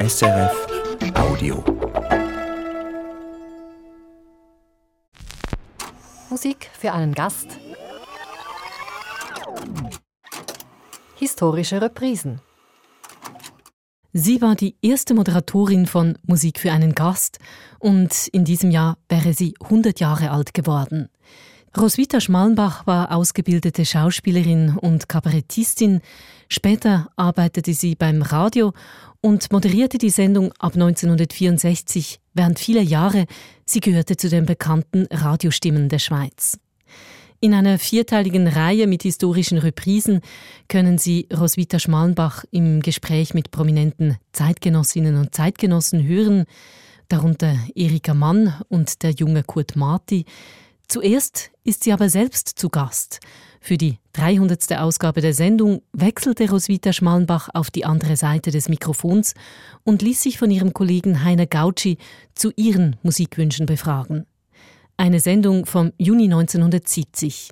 SRF Audio. Musik für einen Gast. Historische Reprisen. Sie war die erste Moderatorin von Musik für einen Gast und in diesem Jahr wäre sie 100 Jahre alt geworden. Roswitha Schmallenbach war ausgebildete Schauspielerin und Kabarettistin. Später arbeitete sie beim Radio und moderierte die Sendung ab 1964 während vieler Jahre. Sie gehörte zu den bekannten Radiostimmen der Schweiz. In einer vierteiligen Reihe mit historischen Reprisen können Sie Roswitha Schmallenbach im Gespräch mit prominenten Zeitgenossinnen und Zeitgenossen hören, darunter Erika Mann und der junge Kurt Marti, Zuerst ist sie aber selbst zu Gast. Für die 300. Ausgabe der Sendung wechselte Roswitha Schmallenbach auf die andere Seite des Mikrofons und ließ sich von ihrem Kollegen Heiner Gautschi zu ihren Musikwünschen befragen. Eine Sendung vom Juni 1970.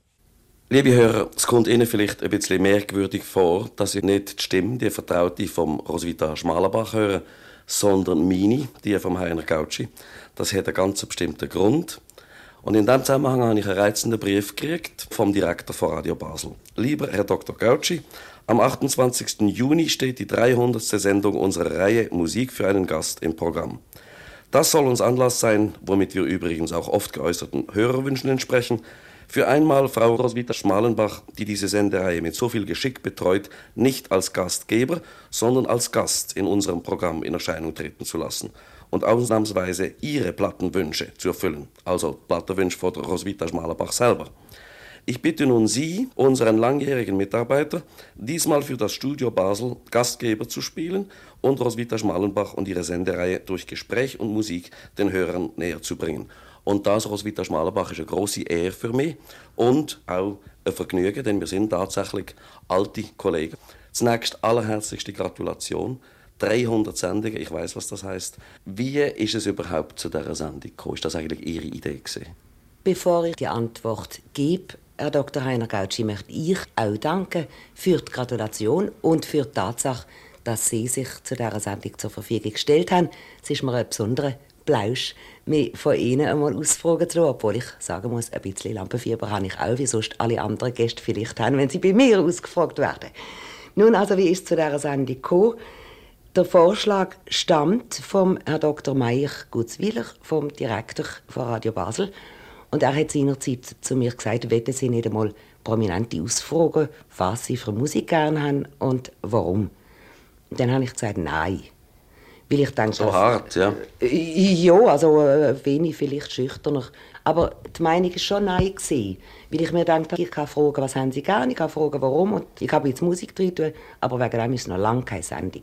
Liebe Hörer, es kommt Ihnen vielleicht ein bisschen merkwürdig vor, dass ich nicht die Stimme, die Vertraute vom Roswitha Schmallenbach höre, sondern meine, die vom Heiner Gautschi. Das hat einen ganz bestimmten Grund. Und in diesem Zusammenhang habe ich einen reizenden Brief gekriegt vom Direktor von Radio Basel. Lieber Herr Dr. Gauci, am 28. Juni steht die 300. Sendung unserer Reihe Musik für einen Gast im Programm. Das soll uns Anlass sein, womit wir übrigens auch oft geäußerten Hörerwünschen entsprechen, für einmal Frau Roswitha Schmalenbach, die diese Sendereihe mit so viel Geschick betreut, nicht als Gastgeber, sondern als Gast in unserem Programm in Erscheinung treten zu lassen und ausnahmsweise ihre Plattenwünsche zu erfüllen, also Plattenwünsche von Roswitha Schmalenbach selber. Ich bitte nun Sie, unseren langjährigen Mitarbeiter, diesmal für das Studio Basel Gastgeber zu spielen und Roswitha Schmalenbach und ihre Sendereihe durch Gespräch und Musik den Hörern näher zu bringen. Und das, Roswitha Schmalenbach, ist eine große Ehre für mich und auch ein Vergnügen, denn wir sind tatsächlich alte Kollegen. Zunächst allerherzlichste Gratulation 300 Sendungen, ich weiß, was das heißt. Wie ist es überhaupt zu dieser Sendung gekommen? Ist das eigentlich Ihre Idee gewesen? Bevor ich die Antwort gebe, Herr Dr. Heiner Gautschi, möchte ich auch danken für die Gratulation und für die Tatsache, dass Sie sich zu dieser Sendung zur Verfügung gestellt haben. Es ist mir ein besonderer Plausch, mich von Ihnen einmal ausfragen zu obwohl ich sagen muss, ein bisschen Lampenfieber habe ich auch, wie sonst alle anderen Gäste vielleicht haben, wenn sie bei mir ausgefragt werden. Nun, also, wie ist es zu dieser Sendung gekommen? Der Vorschlag stammt vom Herrn Dr. Meyer Gutzwiler, vom Direktor von Radio Basel. Und er hat seinerzeit zu mir gesagt, wollen Sie nicht einmal Prominente ausfragen, was Sie für Musik gerne haben und warum. Und dann habe ich gesagt, nein. Weil ich denke, so hart, ja? Äh, ja, also äh, wenig vielleicht schüchterner. Aber die Meinung war schon nein. Gewesen, weil ich mir denke, ich kann fragen, was haben Sie gerne, ich kann fragen, warum. Und ich habe jetzt Musik drin, aber wegen dem ist es noch lange keine Sendung.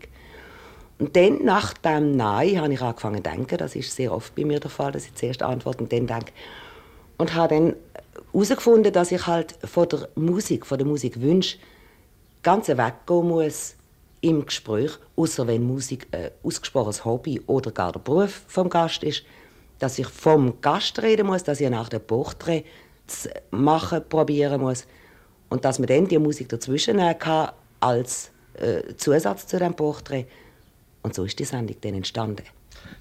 Und dann, nach dem Nein, habe ich angefangen zu denken. Das ist sehr oft bei mir der Fall, dass ich zuerst antworte und dann denke. Und habe dann herausgefunden, dass ich halt von der Musik, von der Musikwunsch ganz weggehen muss im Gespräch, außer wenn Musik ein ausgesprochenes Hobby oder gar der Beruf vom Gast ist, dass ich vom Gast reden muss, dass ich nach dem Porträt zu machen probieren muss und dass man dann die Musik dazwischen nehmen kann als äh, Zusatz zu dem Porträt und so ist die Sendung dann entstanden.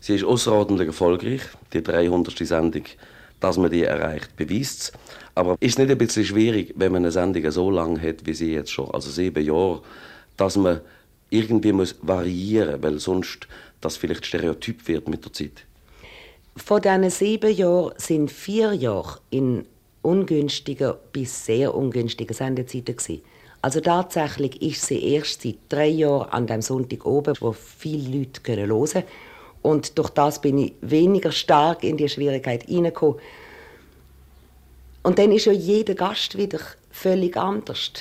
Sie ist außerordentlich erfolgreich, die 300. Sendung. Dass man die erreicht, beweist es. Aber ist es nicht ein bisschen schwierig, wenn man eine Sendung so lange hat, wie sie jetzt schon, also sieben Jahre, dass man irgendwie muss variieren muss, weil sonst das vielleicht Stereotyp wird mit der Zeit? Von diesen sieben Jahren sind vier Jahre in ungünstigen bis sehr ungünstigen Sendezeiten. Gewesen. Also tatsächlich ist sie erst seit drei Jahren an dem Sonntag oben, wo viele Leute hören können. Und durch das bin ich weniger stark in die Schwierigkeit hineingekommen. Und dann ist ja jeder Gast wieder völlig anders.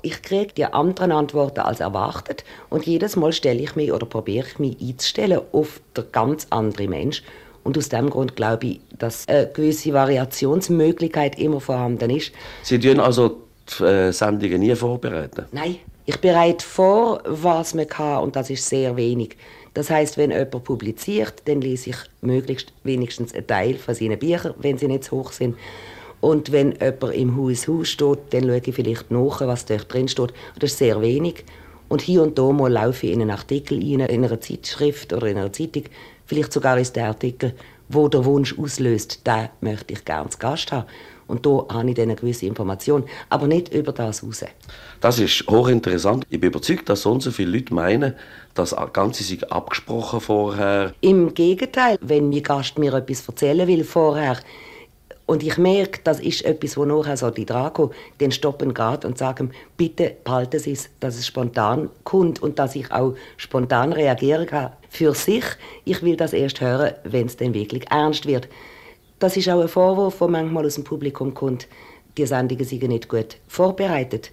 Ich kriege die anderen Antworten als erwartet und jedes Mal stelle ich mich oder probiere ich mich einzustellen auf der ganz andere Mensch. Und aus dem Grund glaube ich, dass eine gewisse Variationsmöglichkeit immer vorhanden ist. Sie tun also die äh, Sendungen nie vorbereiten? Nein, ich bereite vor, was man kann und das ist sehr wenig. Das heißt, wenn jemand publiziert, dann lese ich möglichst wenigstens einen Teil von seinen Büchern, wenn sie nicht zu hoch sind. Und wenn jemand im Haus Haus steht, dann schaue ich vielleicht nach, was dort drin steht. Das ist sehr wenig. Und hier und da mal laufe ich in einen Artikel rein, in einer Zeitschrift oder in einer Zeitung, vielleicht sogar ist der Artikel, wo der Wunsch auslöst, den möchte ich gerne zu Gast haben. Und da habe ich dann eine gewisse Information, aber nicht über das raus. Das ist hochinteressant. Ich bin überzeugt, dass so und so viele Leute meinen, das Ganze sei abgesprochen vorher. Im Gegenteil, wenn mein Gast mir etwas erzählen will vorher, und ich merke, das ist etwas, wo nachher so die Draco den stoppen geht und sagen, bitte behalten Sie es, dass es spontan kommt und dass ich auch spontan reagieren kann für sich. Ich will das erst hören, wenn es dann wirklich ernst wird. Das ist auch ein Vorwurf, der manchmal aus dem Publikum kommt. Die Sendungen sind nicht gut vorbereitet.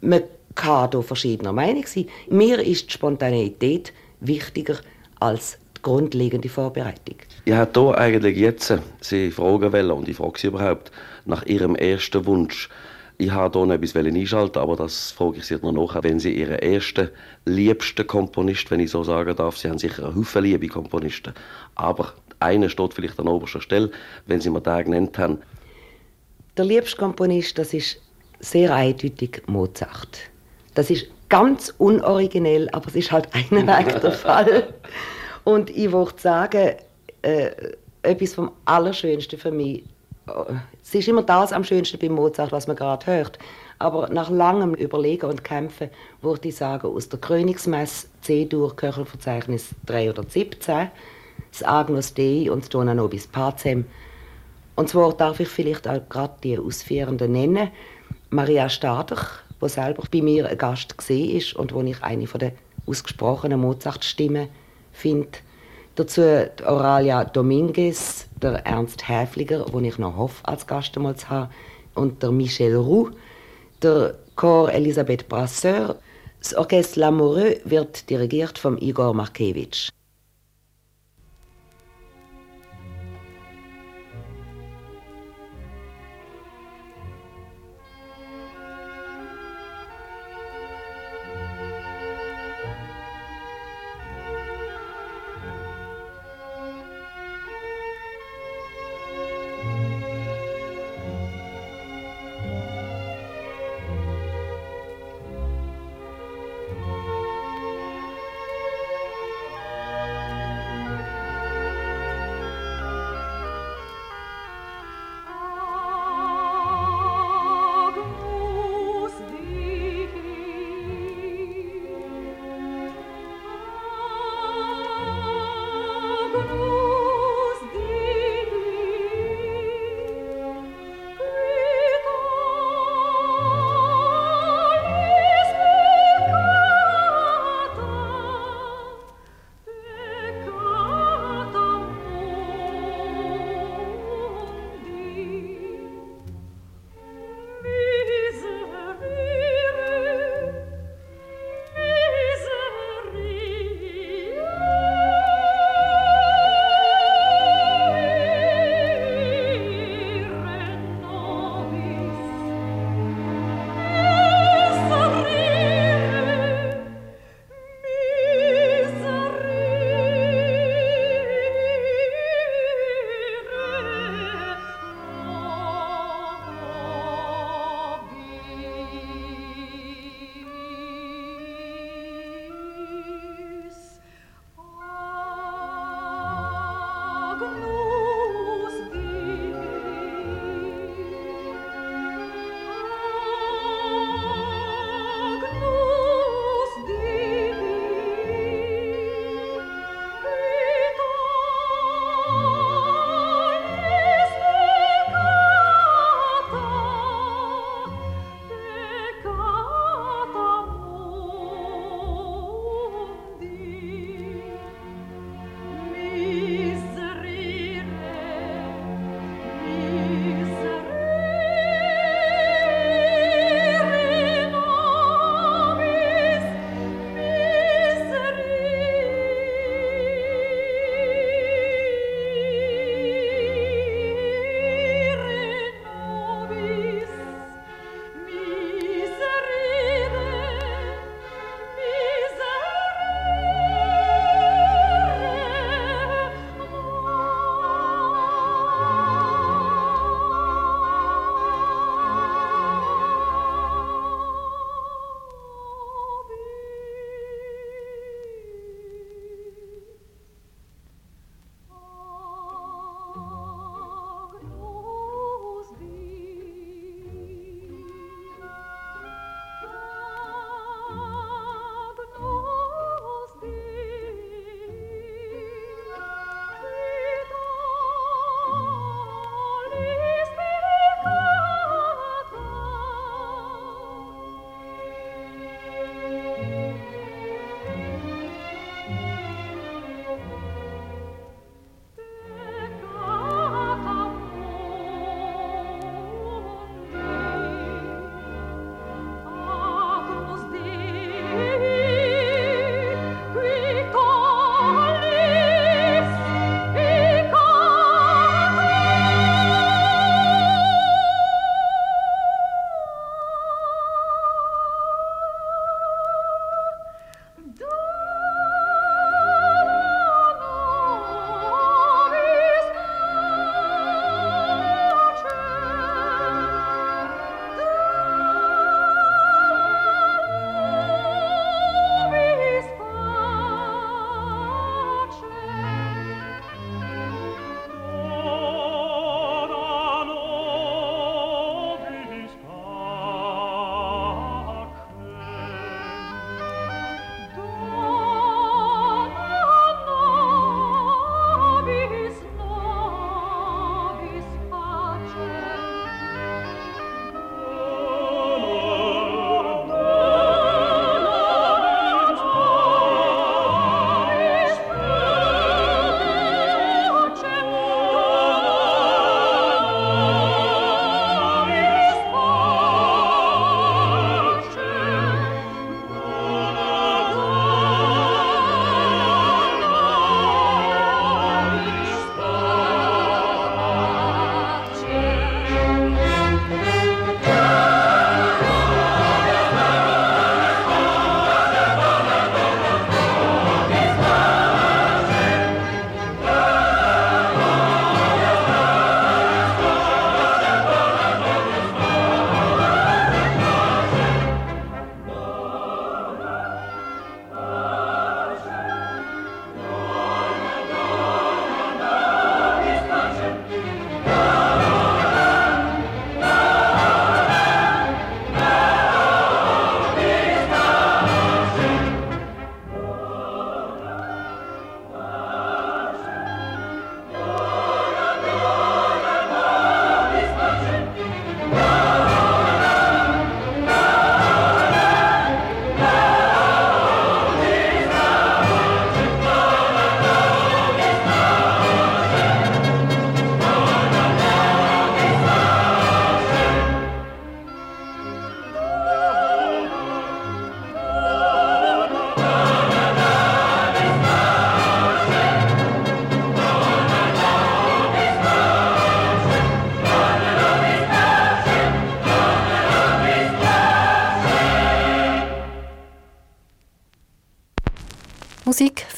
Man kann hier verschiedener Meinung sein. Mir ist die Spontaneität wichtiger als die grundlegende Vorbereitung. Ich wollte hier eigentlich jetzt Sie fragen wollen, und ich frage Sie überhaupt nach Ihrem ersten Wunsch. Ich habe hier etwas einschalten aber das frage ich Sie noch nachher. Wenn Sie Ihren ersten, liebsten Komponist, wenn ich so sagen darf, Sie haben sicher einen Haufen liebe Komponisten, aber einer steht vielleicht an oberster Stelle, wenn Sie mir den genannt haben. Der liebste Komponist, das ist sehr eindeutig Mozart. Das ist ganz unoriginell, aber es ist halt einen Weg der Fall. Und ich würde sagen, äh, etwas vom Allerschönsten für mich, äh, es ist immer das am schönsten bei Mozart, was man gerade hört. Aber nach langem Überlegen und Kämpfen würde ich sagen, aus der Königsmesse C-Dur, Köchelverzeichnis 317, das Agnus Dei und das Dona Nobis Pacem. Und zwar darf ich vielleicht auch gerade die Ausführenden nennen. Maria Stader, die selber bei mir ein Gast war und wo ich eine der ausgesprochenen Mozart-Stimmen finde. Dazu Oralia Dominguez, der Ernst Häfliger, den ich noch hoffe, als Gast einmal zu haben, und der Michel Roux, der Chor Elisabeth Brasseur. Das Orchestre Lamoureux wird dirigiert von Igor Markevich.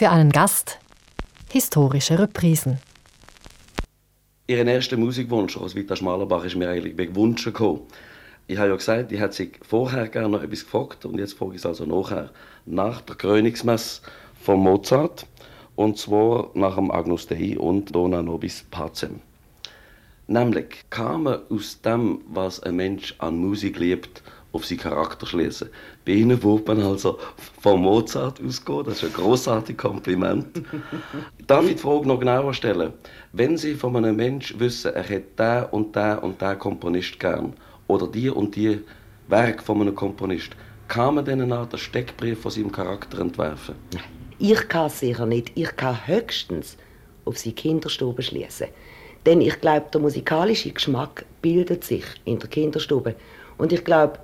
Für einen Gast, historische Reprisen. Ihren ersten Musikwunsch, Roswitha Schmalenbach, ist mir eigentlich gewünscht gekommen. Ich habe ja gesagt, ich hätte sich vorher gerne noch etwas gefragt und jetzt frage ich es also nachher. Nach der Krönungsmesse von Mozart und zwar nach dem Agnus Dei und Dona Nobis Pacem. Nämlich kann man aus dem, was ein Mensch an Musik liebt, auf seinen Charakter schließen. Bei Ihnen wird man also von Mozart ausgehen. Das ist ein großartiges Kompliment. Darf ich die Frage noch genauer stellen? Wenn Sie von einem Menschen wissen, er hätte den und den und den Komponist gern oder die und die Werk von einem Komponist, kann man dann eine Art Steckbrief von seinem Charakter entwerfen? Ich kann sicher nicht. Ich kann höchstens auf seine Kinderstube schließen. Denn ich glaube, der musikalische Geschmack bildet sich in der Kinderstube. Und ich glaube,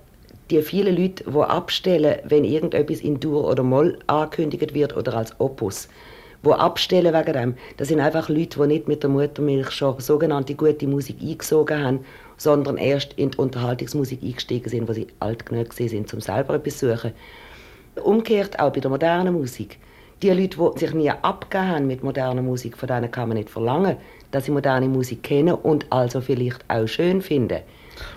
die vielen Leute, die abstellen, wenn irgendetwas in Dur oder Moll angekündigt wird oder als Opus, wo abstellen wegen dem, das sind einfach Leute, die nicht mit der Muttermilch schon sogenannte gute Musik eingesogen haben, sondern erst in die Unterhaltungsmusik eingestiegen sind, wo sie alt genug sind, um selber etwas zu suchen. Umgekehrt auch bei der modernen Musik. Die Leute, die sich nie abgegeben haben mit moderner Musik, von denen kann man nicht verlangen, dass sie moderne Musik kennen und also vielleicht auch schön finden.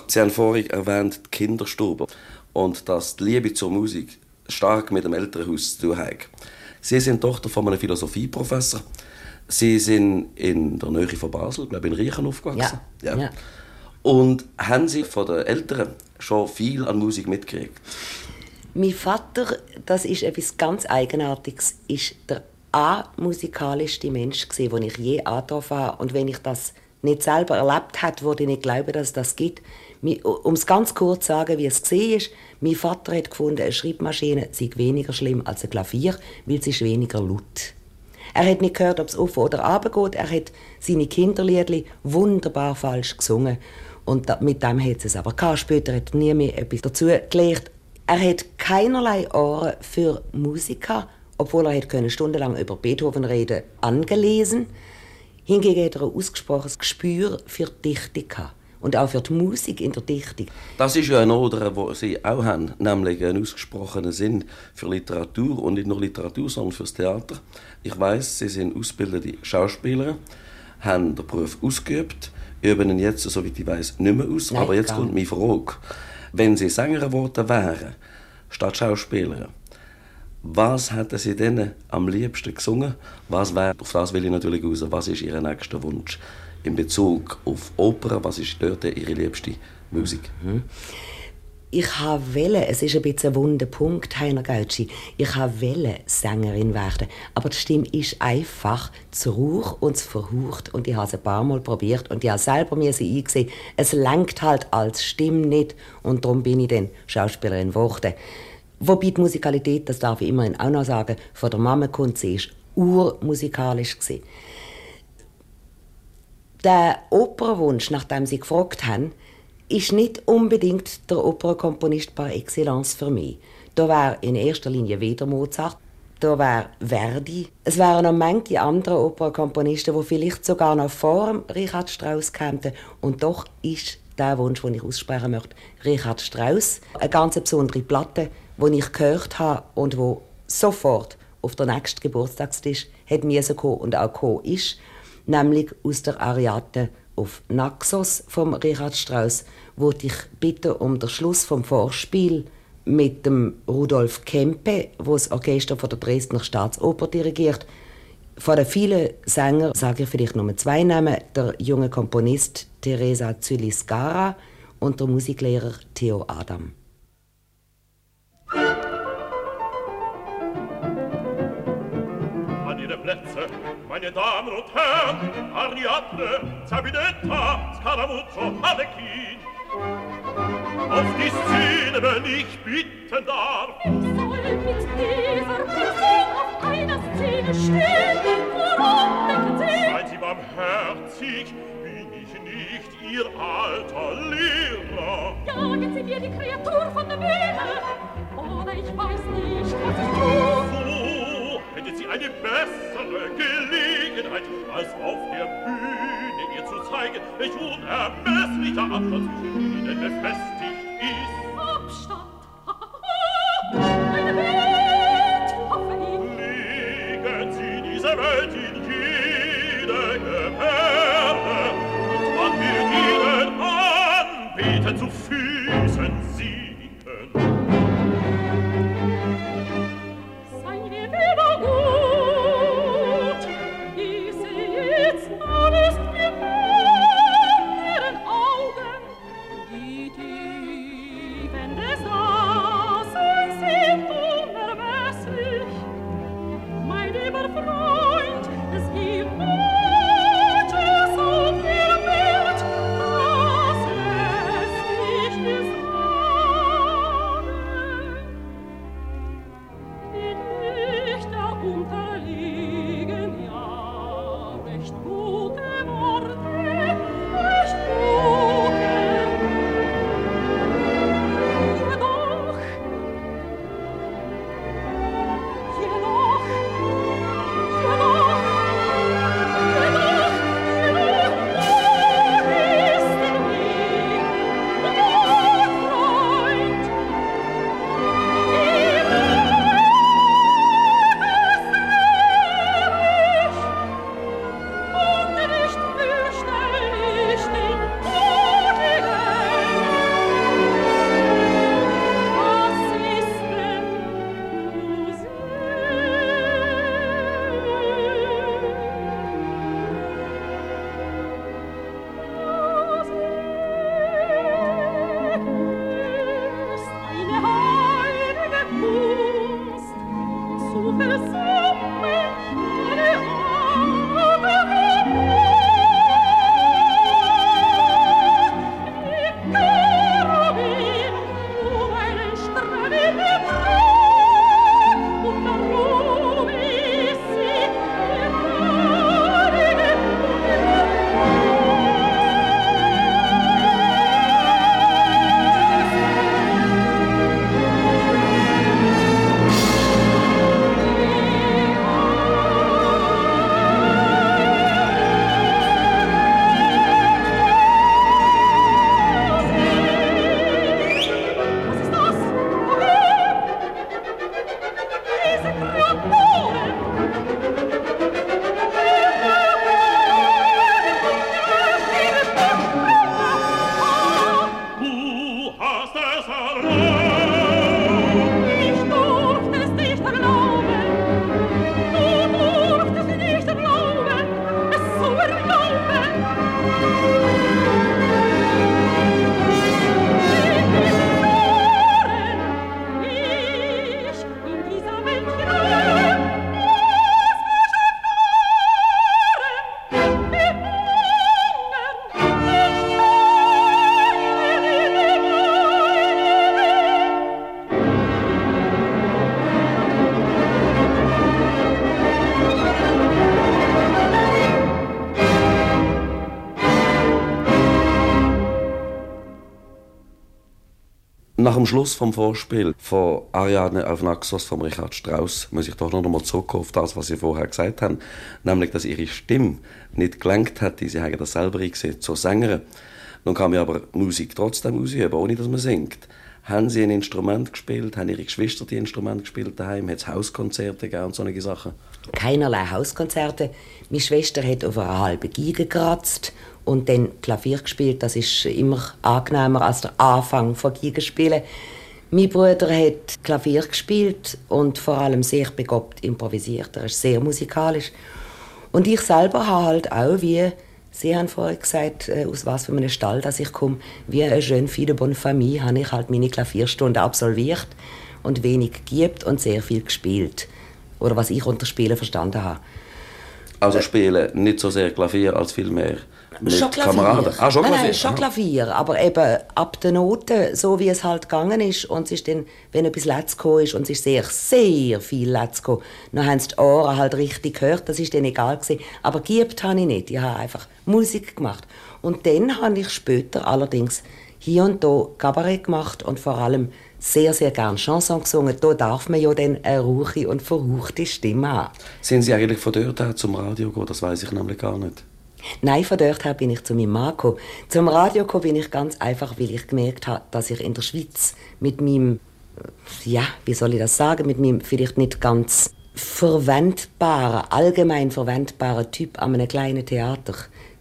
Sie haben vorhin erwähnt, die Kinderstube und dass die Liebe zur Musik stark mit dem Elternhaus zu tun hat. Sie sind Tochter von einem Philosophieprofessor. Sie sind in der Nähe von Basel, glaube ich, in Riechen aufgewachsen. Ja. ja. Und haben Sie von den Eltern schon viel an Musik mitgekriegt? Mein Vater, das ist etwas ganz Eigenartiges, ist der amusikalischste Mensch gewesen, den ich je angetroffen habe. Und wenn ich das nicht selber erlebt hat, würde ich nicht glauben, dass das gibt. Um es ganz kurz zu sagen, wie es gesehen ist, mein Vater hat gefunden, eine Schreibmaschine sei weniger schlimm als ein Klavier, weil sie ist weniger laut. Er hat nicht gehört, ob es auf oder ab geht. Er hat seine Kinderliedli wunderbar falsch gesungen. Und mit dem hat es aber gehabt. Später hat nie mehr etwas dazu gelernt. Er hat keinerlei Ohren für Musiker, obwohl er hätte stundenlang über Beethoven reden angelesen. Hingegen hat er ein ausgesprochenes Gespür für die Dichtung und auch für die Musik in der Dichtung. Das ist ja ein Oder, wo Sie auch haben, nämlich einen ausgesprochenen Sinn für Literatur und nicht nur Literatur, sondern fürs Theater. Ich weiß, Sie sind ausgebildete Schauspieler, haben den Beruf ausgeübt, üben ihn jetzt, soweit ich weiß, nicht mehr aus. Nein, Aber jetzt kommt meine Frage. Wenn Sie Sänger geworden wären, statt Schauspieler, was hätten Sie denn am liebsten gesungen? Was wäre, auf das will ich natürlich raus, was ist Ihr nächster Wunsch in Bezug auf Oper? Was ist dort Ihre liebste Musik? Mhm. Ich habe wählen, es ist ein bisschen ein wunder Punkt, Heiner Gautschi. Ich habe wählen Sängerin werden, aber die Stimme ist einfach zu ruhig und zu verhaucht und ich habe es ein paar Mal probiert und ich habe selber mir sie eingesehen. Es lenkt halt als Stimme nicht und darum bin ich dann Schauspielerin geworden. Wobei die Musikalität, das darf ich immerhin auch noch sagen, von der Mama kommt, sie ist urmusikalisch. Der Opernwunsch, nach dem Sie gefragt haben, ist nicht unbedingt der Opernkomponist par excellence für mich. Da wäre in erster Linie weder Mozart, da wäre Verdi. Es wären noch manche andere Opernkomponisten, die vielleicht sogar noch vor Richard Strauss kämen. Und doch ist der Wunsch, den ich aussprechen möchte, Richard Strauss. Eine ganz besondere Platte, die ich gehört habe und wo sofort auf der nächsten Geburtstagstisch hat mir kommen und auch gekommen ist, nämlich aus der Ariadne auf Naxos von Richard Strauss, wo ich bitte um den Schluss vom Vorspiel mit dem Rudolf Kempe, wo das Orchester von der Dresdner Staatsoper dirigiert. Von den vielen Sängern sage ich vielleicht nur zwei Namen: der junge Komponist Teresa Zyliscara und der Musiklehrer Theo Adam. Ariadne, Zabinetta, Scaramuccio, Alekin. Auf die Szene, wenn ich bitten darf. Ich soll mit dieser Person auf einer Szene stehen, worum denken Sie? Seien Sie barmherzig, bin ich nicht Ihr alter Lehrer. Jagen Sie mir die Kreatur von der Bühne, oder ich weiß nicht, was ich tue. So findet sie eine bessere Gelegenheit, als auf der Bühne ihr zu zeigen, welch unermesslicher Abstand zwischen ihnen befestigt ist. Abstand! Eine Welthoffnung! Legen Sie diese Welt in jede Gemäß, Nach dem Schluss vom Vorspiel von Ariadne auf Naxos von Richard Strauss muss ich doch noch einmal zurückkommen auf das, was Sie vorher gesagt haben, nämlich, dass Ihre Stimme nicht gelenkt hat, Sie haben das selber gesehen, zur Sängerin. Nun kann man aber Musik trotzdem ausüben, ohne dass man singt. Haben Sie ein Instrument gespielt? Haben Ihre Geschwister die Instrumente gespielt daheim? Hat es Hauskonzerte gegeben und solche Sachen? Keinerlei Hauskonzerte. Meine Schwester hat auf einer halben Geige gekratzt und dann Klavier gespielt. Das ist immer angenehmer als der Anfang von Geigenspielen. Mein Bruder hat Klavier gespielt und vor allem sehr begabt improvisiert. Er ist sehr musikalisch. Und ich selber habe halt auch, wie Sie haben vorhin gesagt, äh, aus was für einem Stall dass ich komme, wie eine fille de bonne famille, habe ich halt meine Klavierstunde absolviert und wenig geübt und sehr viel gespielt. Oder was ich unter Spielen verstanden habe. Also spielen nicht so sehr Klavier als viel mehr mit schon Klavier. Kameraden? Ah, schon nein, Klavier? Nein, schon Aha. Klavier, aber eben ab der Note, so wie es halt gegangen ist. Und es ist dann, wenn etwas gekommen ist, und es ist sehr, sehr viel Letz gekommen, dann haben sie die Ohren halt richtig gehört, das ist dann egal gewesen. Aber geübt habe ich nicht, ich habe einfach Musik gemacht. Und dann habe ich später allerdings hier und da Kabarett gemacht und vor allem sehr, sehr gern Chanson gesungen. Da darf man ja dann eine rauche und verhauchte Stimme haben. Sind Sie eigentlich von dort her zum Radio gegangen? Das weiß ich nämlich gar nicht. Nein, von dort her bin ich zu meinem Mann gekommen. Zum Radio gekommen bin ich ganz einfach, weil ich gemerkt habe, dass ich in der Schweiz mit meinem, äh, ja, wie soll ich das sagen, mit meinem vielleicht nicht ganz verwendbaren, allgemein verwendbaren Typ an einem kleinen Theater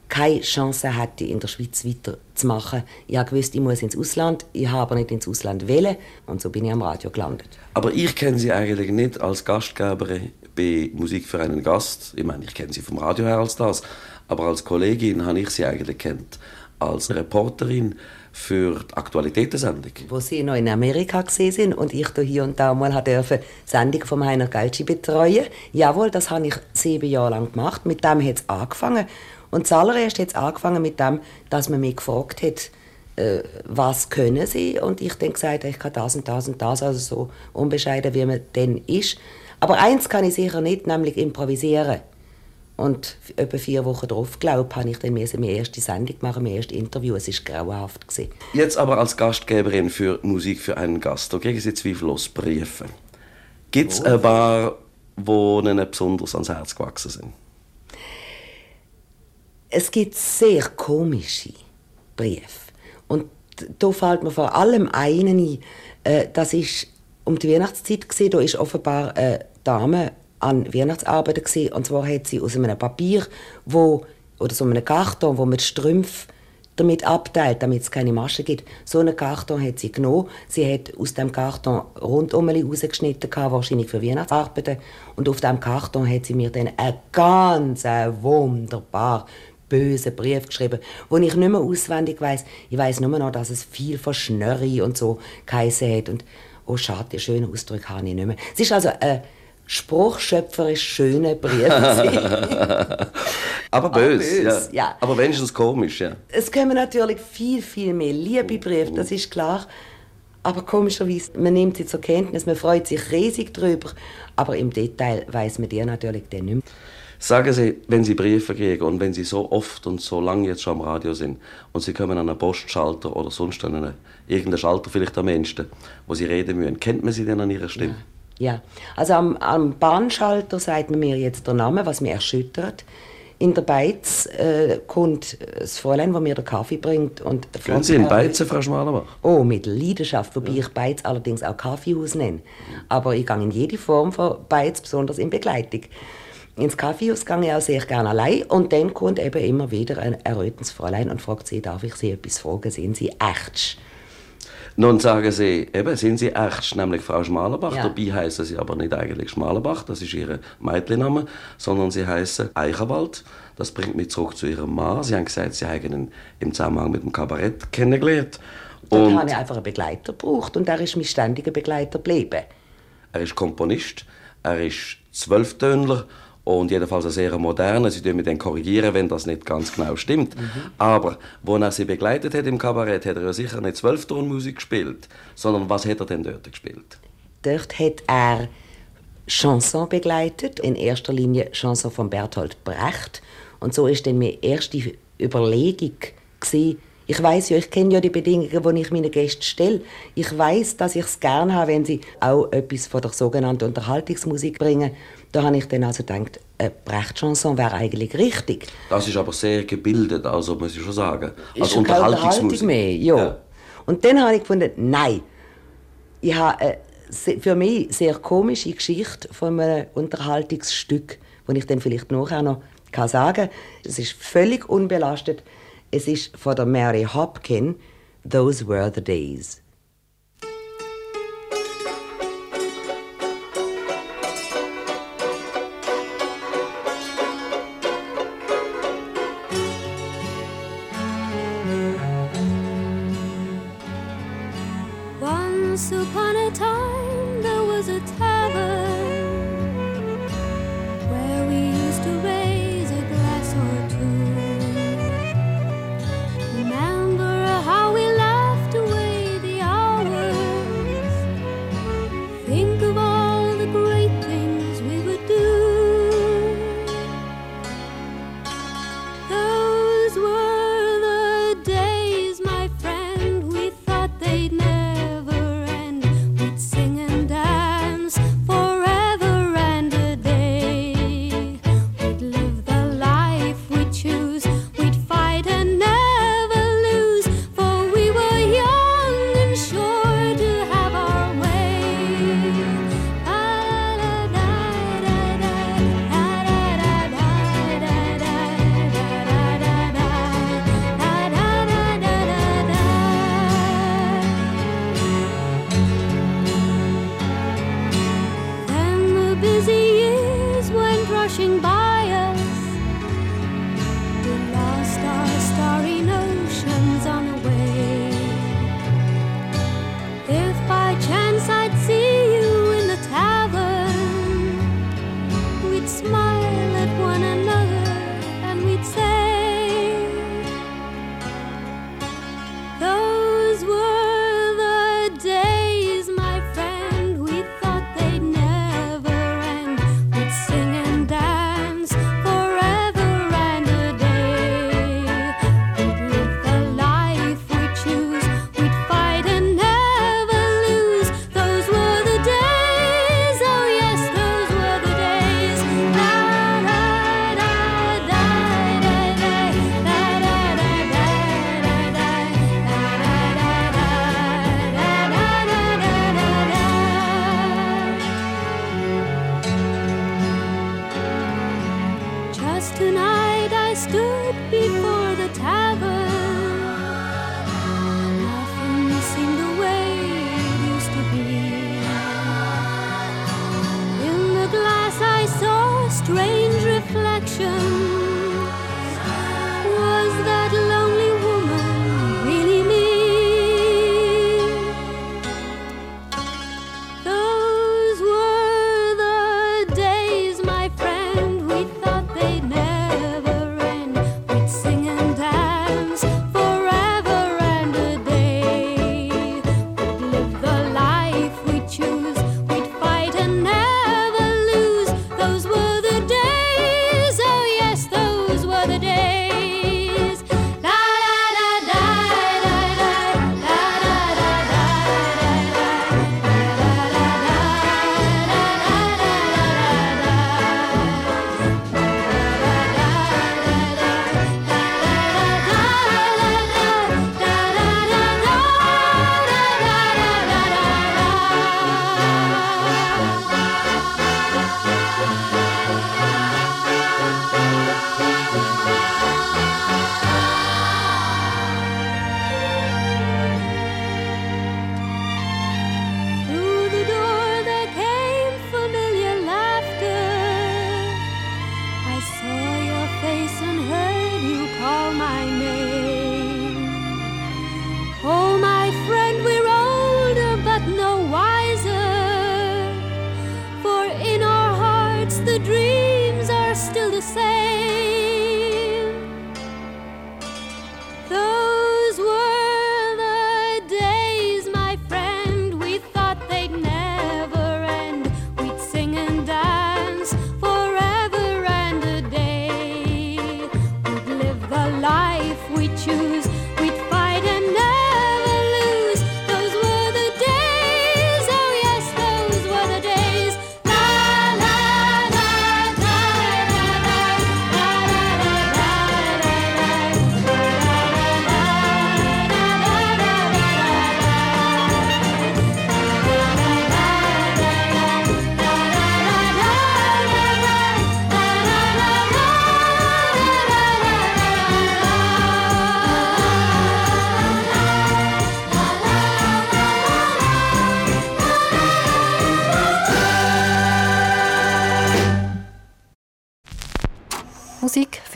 keine Chance hätte, in der Schweiz weiterzumachen. Ich gewusst, ich muss ins Ausland, ich habe aber nicht ins Ausland wählen und so bin ich am Radio gelandet. Aber ich kenne Sie eigentlich nicht als Gastgeberin bei Musik für einen Gast. Ich meine, ich kenne Sie vom Radio her als das. Aber als Kollegin habe ich Sie eigentlich kennt als Reporterin für die Aktualitätensendung. Wo sie noch in Amerika gesehen sind und ich hier und da mal dürfen Sendungen von Heiner Gauci betreuen. Jawohl, das habe ich sieben Jahre lang gemacht. Mit dem hat es angefangen. Und zuallererst hat es angefangen mit dem, dass man mich gefragt hat, äh, was können Sie? Und ich dann gesagt, ich kann das und das und das, also so unbescheiden, wie man denn ist. Aber eins kann ich sicher nicht, nämlich improvisieren. Und etwa vier Wochen darauf, glaube ich, habe ich dann meine erste Sendung machen, mein erstes Interview. Es war grauenhaft. Gewesen. Jetzt aber als Gastgeberin für Musik für einen Gast. Da kriegen Sie zweifellos Briefe. Gibt es ein paar, die Ihnen besonders ans Herz gewachsen sind? Es gibt sehr komische Briefe. Und da fällt mir vor allem einen ein, äh, das ist um die Weihnachtszeit gewesen. Da ist offenbar eine Dame an Weihnachtsarbeiten gewesen. Und zwar hat sie aus einem Papier, wo, oder so einem Karton, wo man die Strümpfe damit abteilt, damit es keine Masche gibt. So einen Karton hat sie genommen. Sie hat aus dem Karton rundum rausgeschnitten, wahrscheinlich für Weihnachtsarbeiten. Und auf dem Karton hat sie mir dann einen ganz wunderbar bösen Brief geschrieben, wo ich nicht mehr auswendig weiß. Ich weiß nur noch, dass es viel von und so geheißen hat. Und oh schade, den schönen Ausdruck habe ich nicht mehr. Es ist also eine spruchschöpferisch schöne Briefe. Aber böse, böse, ja. ja. Aber wenigstens komisch, ja. es kommen natürlich viel, viel mehr Liebebriefe, das ist klar. Aber komischerweise, man nimmt sie zur Kenntnis, man freut sich riesig drüber, aber im Detail weiß man die natürlich dann nicht mehr. Sagen Sie, wenn Sie Briefe kriegen und wenn Sie so oft und so lange jetzt schon am Radio sind und Sie kommen an einen Postschalter oder sonst an einen, irgendeinen Schalter vielleicht am Menschen, wo Sie reden müssen, kennt man Sie denn an Ihrer Stimme? Ja, also am, am Bahnschalter sagt man mir jetzt der Name, was mich erschüttert. In der Beiz äh, kommt das Fräulein, das mir den Kaffee bringt. Und Können Sie in Beizen, Frau Schmalenbach? Oh, mit Leidenschaft, wobei ich Beiz allerdings auch Kaffeehaus nenne. Aber ich gehe in jede Form von Beiz, besonders in Begleitung. Ins Kaffeehaus gehe ich auch sehr gerne allein und dann kommt eben immer wieder ein errötendes Fräulein und fragt sie, darf ich Sie etwas fragen, sind Sie echt? Nun sagen Sie, eben, sind Sie echt, nämlich Frau Schmalenbach. Ja. Dabei heißen Sie aber nicht eigentlich Schmalenbach, das ist Ihr Mädchenname, sondern Sie heißen Eichenwald. Das bringt mich zurück zu Ihrem Mann. Sie haben gesagt, Sie haben ihn im Zusammenhang mit dem Kabarett kennengelernt. Dann Und habe ich einfach einen Begleiter gebraucht und er ist mein ständiger Begleiter geblieben. er ist Komponist, er ist Zwölftönler und jedenfalls ein sehr moderner. Sie dürfen dann korrigieren, wenn das nicht ganz genau stimmt. Aber, wo er sie begleitet hat im Kabarett, hat er ja sicher nicht Zwölftonmusik gespielt, sondern was hat er denn dort gespielt? Dort hat er Chanson begleitet, in erster Linie Chanson von Bertolt Brecht. Und so ist dann meine erste Überlegung gewesen, ich weiß ja, ich kenne ja die Bedingungen, die ich meinen Gästen stelle. Ich weiß, dass ich es gerne habe, wenn sie auch etwas von der sogenannten Unterhaltungsmusik bringen. Da habe ich dann also gedacht, eine Brecht-Chanson wäre eigentlich richtig. Das ist aber sehr gebildet, also muss ich schon sagen. Ist Als schon keine Unterhaltungsmusik. Unterhaltung mehr, ja. Ja. Und dann habe ich gefunden, nein, ich habe eine se- für mich sehr komische Geschichte von einem Unterhaltungsstück, das ich dann vielleicht nachher noch kann sagen kann. Es ist völlig unbelastet. Es ist von der Mary Hopkin, «Those Were the Days».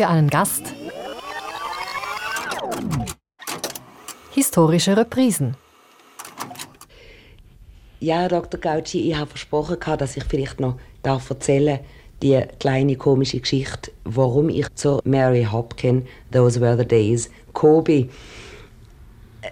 Für einen Gast. Historische Reprisen. Ja, Dr. Gauci, ich habe versprochen, dass ich vielleicht noch darf erzählen die kleine komische Geschichte, warum ich zur Mary Hopkin, Those Were the Days, bin.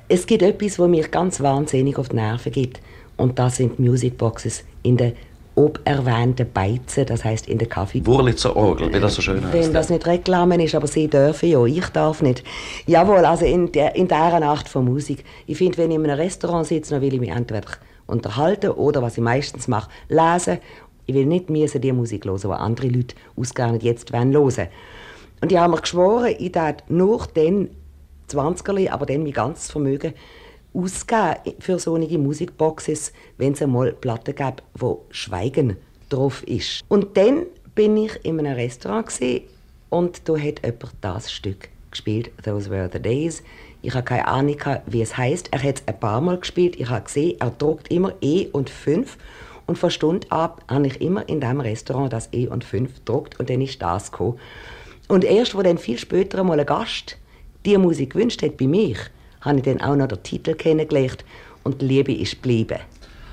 Es gibt etwas, was mich ganz wahnsinnig auf die Nerven gibt. Und das sind Musicboxes in der ob erwähnten Beizen, das heißt in der Kaffee. Wurlitzer Orgel, wie das so schön heißt. Wenn das nicht Reklame ist, aber sie dürfen ja, ich darf nicht. Jawohl, also in, der, in dieser Art von Musik. Ich finde, wenn ich in einem Restaurant sitze, dann will ich mich entweder unterhalten oder, was ich meistens mache, lesen. Ich will nicht müssen die Musik hören, die andere Leute ausgerechnet jetzt hören wollen. Und ich habe mir geschworen, ich werde nur dann 20 aber dann mein ganzes Vermögen ausgeben für solche Musikboxes, wenn es einmal Platten gibt, wo Schweigen drauf ist. Und dann bin ich in einem Restaurant und da hat jemand das Stück gespielt, Those Were the Days. Ich habe keine Ahnung, wie es heißt. Er hat es ein paar Mal gespielt. Ich habe gesehen, er druckt immer E und 5. Und von Stunde ab habe ich immer in diesem Restaurant das E und 5 gedruckt und dann ist das gekommen. Und erst, wo dann viel später einmal ein Gast die Musik gewünscht hat bei mir, habe ich dann auch noch den Titel kennengelernt und die Liebe ist geblieben.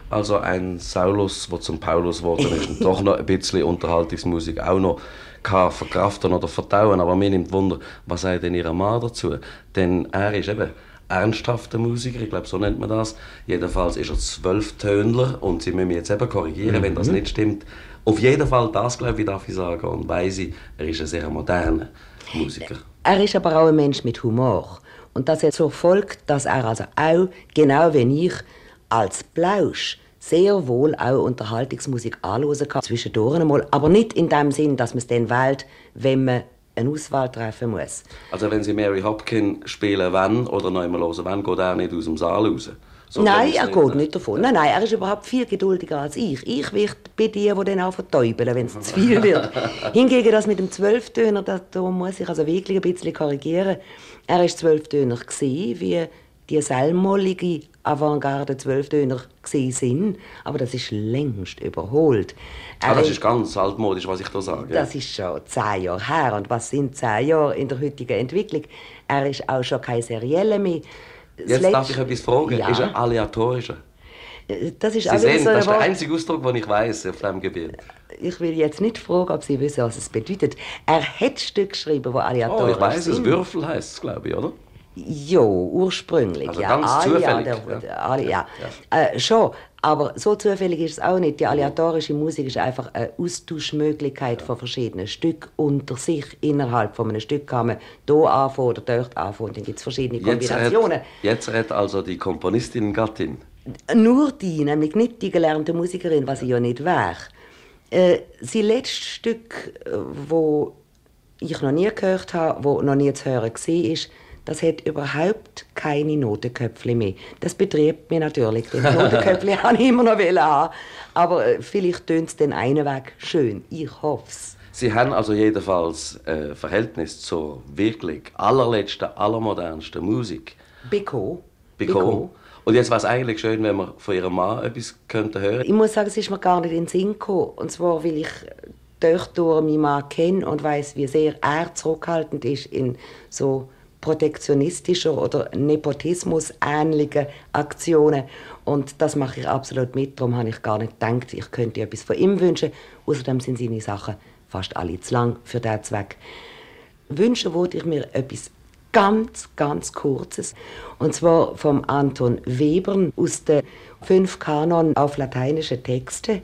Also ein Saulus, der zum Paulus geworden ist und doch noch ein bisschen Unterhaltungsmusik auch noch kann verkraften oder verdauen. Aber mir nimmt Wunder, was sagt denn Ihr Mann dazu? Denn er ist eben ernsthafter Musiker, ich glaube, so nennt man das. Jedenfalls ist er Zwölftönler und Sie müssen mich jetzt eben korrigieren, wenn das nicht stimmt. Auf jeden Fall das, glaube ich, darf ich sagen. Und weiss ich, er ist ein sehr moderner Musiker. Er ist aber auch ein Mensch mit Humor. Und das hat zur Folge, dass er also auch, genau wie ich, als Plausch sehr wohl auch Unterhaltungsmusik anhören kann, zwischendurch einmal. Aber nicht in dem Sinn, dass man es dann wählt, wenn man eine Auswahl treffen muss. Also wenn Sie Mary Hopkin spielen wollen oder noch einmal hören wollen, geht er nicht aus dem Saal raus? So nein, er geht nicht davon. Nein, nein, er ist überhaupt viel geduldiger als ich. Ich wird bei die, die dann auch vertäubeln, wenn es zu viel wird. Hingegen das mit dem Zwölftöner, da muss ich also wirklich ein bisschen korrigieren. Er war Zwölftöner, wie die sellmollige Avantgarde Zwölftöner sind. Aber das ist längst überholt. Ah, Er das ist- ganz altmodisch, was ich da sage. das ist schon zehn Jahre her. Und was sind zehn Jahre in der heutigen Entwicklung? Er ist auch schon kein Serieller mehr. Das Jetzt darf Letzte- ich etwas fragen. Ja. Ist er aleatorischer? Das ist Sie sehen, so das ist der einzige Ausdruck, den ich weiß auf diesem Gebiet. Ich will jetzt nicht fragen, ob Sie wissen, was es bedeutet. Er hat Stücke geschrieben, die Oh, aleatorisch ich weiß es. Würfel heißt es, glaube ich, oder? Ja, ursprünglich. Also ja. ganz ah, zufällig, Ja, der, ja. ah, ja. Äh, schon, aber so zufällig ist es auch nicht. Die aleatorische Musik ist einfach eine Austauschmöglichkeit von verschiedenen Stücken unter sich. Innerhalb von einem Stück kann man hier anfangen oder dort anfangen. Und dann gibt es verschiedene Kombinationen. jetzt redet also die Komponistin Gattin. Nur die, nämlich nicht die gelernte Musikerin, was sie ja nicht wäre. Äh, sein letztes Stück, äh, wo ich noch nie gehört habe, wo noch nie zu hören war, ist, das hat überhaupt keine Notenköpfchen mehr. Das betriebt mich natürlich, denn Notenköpfchen habe ich immer noch haben. Aber äh, vielleicht tönt es den einen Weg schön. Ich hoffe es. Sie haben also jedenfalls äh, Verhältnis zur wirklich allerletzten, allermodernsten Musik Beko. bekommen. Und jetzt wäre es eigentlich schön, wenn wir von Ihrem Mann etwas könnten hören Ich muss sagen, es ist mir gar nicht in den Sinn gekommen. Und zwar, weil ich durch, durch meinen Mann kenne und weiß, wie sehr er zurückhaltend ist in so protektionistischer oder Nepotismus-ähnlichen Aktionen. Und das mache ich absolut mit. Darum habe ich gar nicht gedacht, ich könnte etwas von ihm wünschen. Außerdem sind seine Sachen fast alle zu lang für diesen Zweck. Wünschen würde ich mir etwas ganz, ganz Kurzes. Und zwar vom Anton Webern aus den fünf Kanon auf lateinische Texte.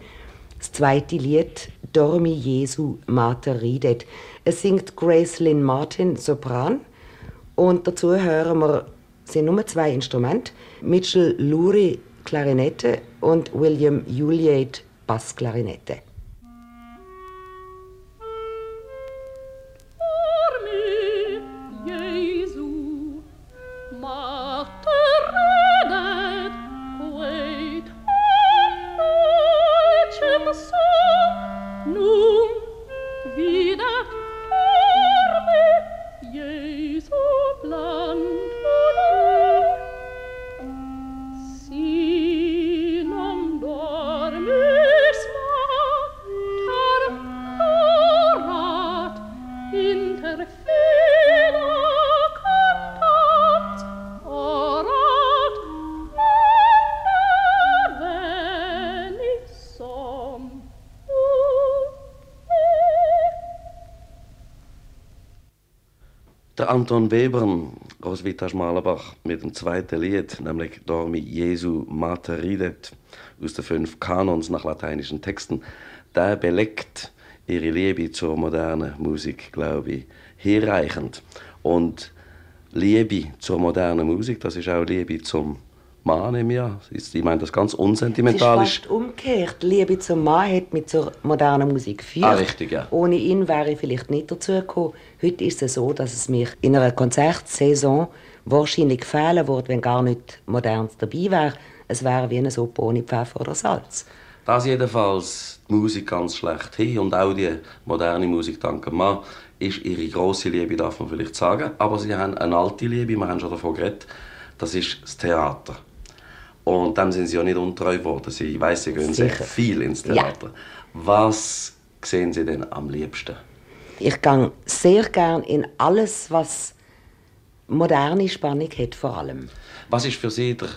Das zweite Lied Dormi Jesu Mater ridet. Es singt Grace Lynn Martin Sopran und dazu hören wir sind nur zwei Instrumente, Mitchell Lurie Klarinette und William Juliet Bassklarinette. Anton Webern, Roswitha Schmalenbach, mit dem zweiten Lied, nämlich Dormi Jesu Mater ridet, aus den fünf Kanons nach lateinischen Texten, der belegt ihre Liebe zur modernen Musik, glaube ich, hinreichend. Und Liebe zur modernen Musik, das ist auch Liebe zum Mann in mir. Ich meine das ganz Es ist unsentimental. ist. fast umgekehrt. Liebe zum Mann hat mich zur modernen Musik geführt. Ah, richtig, ja. Ohne ihn wäre ich vielleicht nicht dazu gekommen. Heute ist es so, dass es mich in einer Konzertsaison wahrscheinlich fehlen würde, wenn gar nicht Modernes dabei wäre. Es wäre wie eine Suppe ohne Pfeffer oder Salz. Das jedenfalls die Musik ganz schlecht hin und auch die moderne Musik dank dem Mann ist ihre große Liebe, darf man vielleicht sagen. Aber sie haben eine alte Liebe, wir haben schon davon geredet, das ist das Theater. Und dem sind sie ja nicht untreu geworden. Sie, ich weiss, sie gehen sehr Sicher. viel ins Ja. Theater. Was sehen Sie denn am liebsten? Ich gehe sehr gern in alles, was moderne Spannung hat, vor allem. Was ist für Sie der